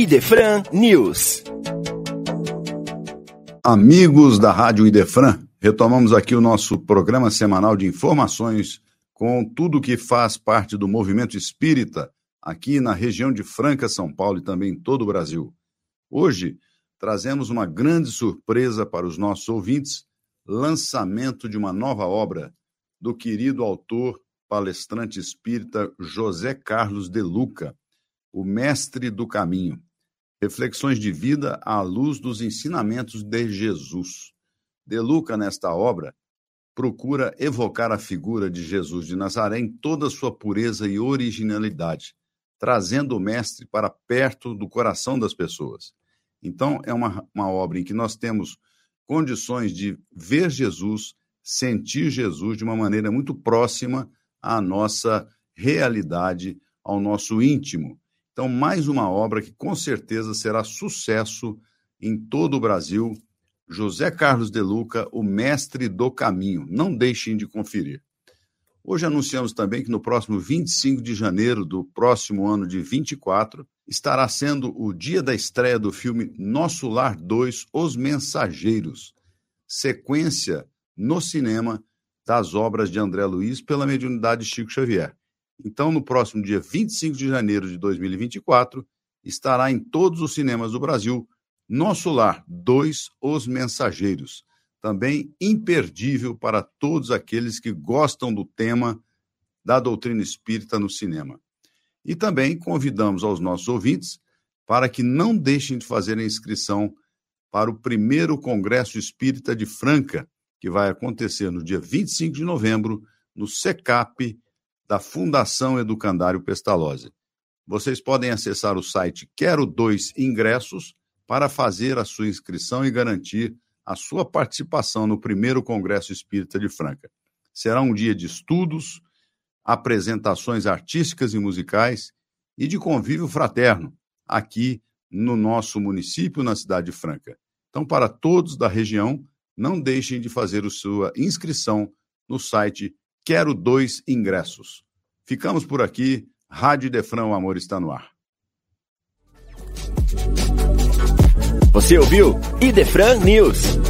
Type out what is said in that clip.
Idefran News. Amigos da Rádio Idefran, retomamos aqui o nosso programa semanal de informações com tudo que faz parte do movimento espírita aqui na região de Franca, São Paulo e também em todo o Brasil. Hoje trazemos uma grande surpresa para os nossos ouvintes: lançamento de uma nova obra do querido autor, palestrante espírita José Carlos de Luca, o mestre do caminho. Reflexões de vida à luz dos ensinamentos de Jesus. De Luca, nesta obra, procura evocar a figura de Jesus de Nazaré em toda sua pureza e originalidade, trazendo o Mestre para perto do coração das pessoas. Então, é uma, uma obra em que nós temos condições de ver Jesus, sentir Jesus de uma maneira muito próxima à nossa realidade, ao nosso íntimo. Então, mais uma obra que com certeza será sucesso em todo o Brasil José Carlos de Luca, o mestre do caminho. Não deixem de conferir. Hoje anunciamos também que no próximo 25 de janeiro do próximo ano de 24 estará sendo o dia da estreia do filme Nosso Lar 2, Os Mensageiros, sequência no cinema das obras de André Luiz pela mediunidade de Chico Xavier. Então, no próximo dia 25 de janeiro de 2024, estará em todos os cinemas do Brasil nosso Lar 2, Os Mensageiros. Também imperdível para todos aqueles que gostam do tema da doutrina espírita no cinema. E também convidamos aos nossos ouvintes para que não deixem de fazer a inscrição para o primeiro Congresso Espírita de Franca, que vai acontecer no dia 25 de novembro, no SECAP da Fundação Educandário Pestalozzi. Vocês podem acessar o site Quero Dois Ingressos para fazer a sua inscrição e garantir a sua participação no primeiro Congresso Espírita de Franca. Será um dia de estudos, apresentações artísticas e musicais e de convívio fraterno aqui no nosso município, na cidade de Franca. Então, para todos da região, não deixem de fazer a sua inscrição no site Quero Dois Ingressos. Ficamos por aqui. Rádio Defrão, amor está no ar. Você ouviu Idefran News.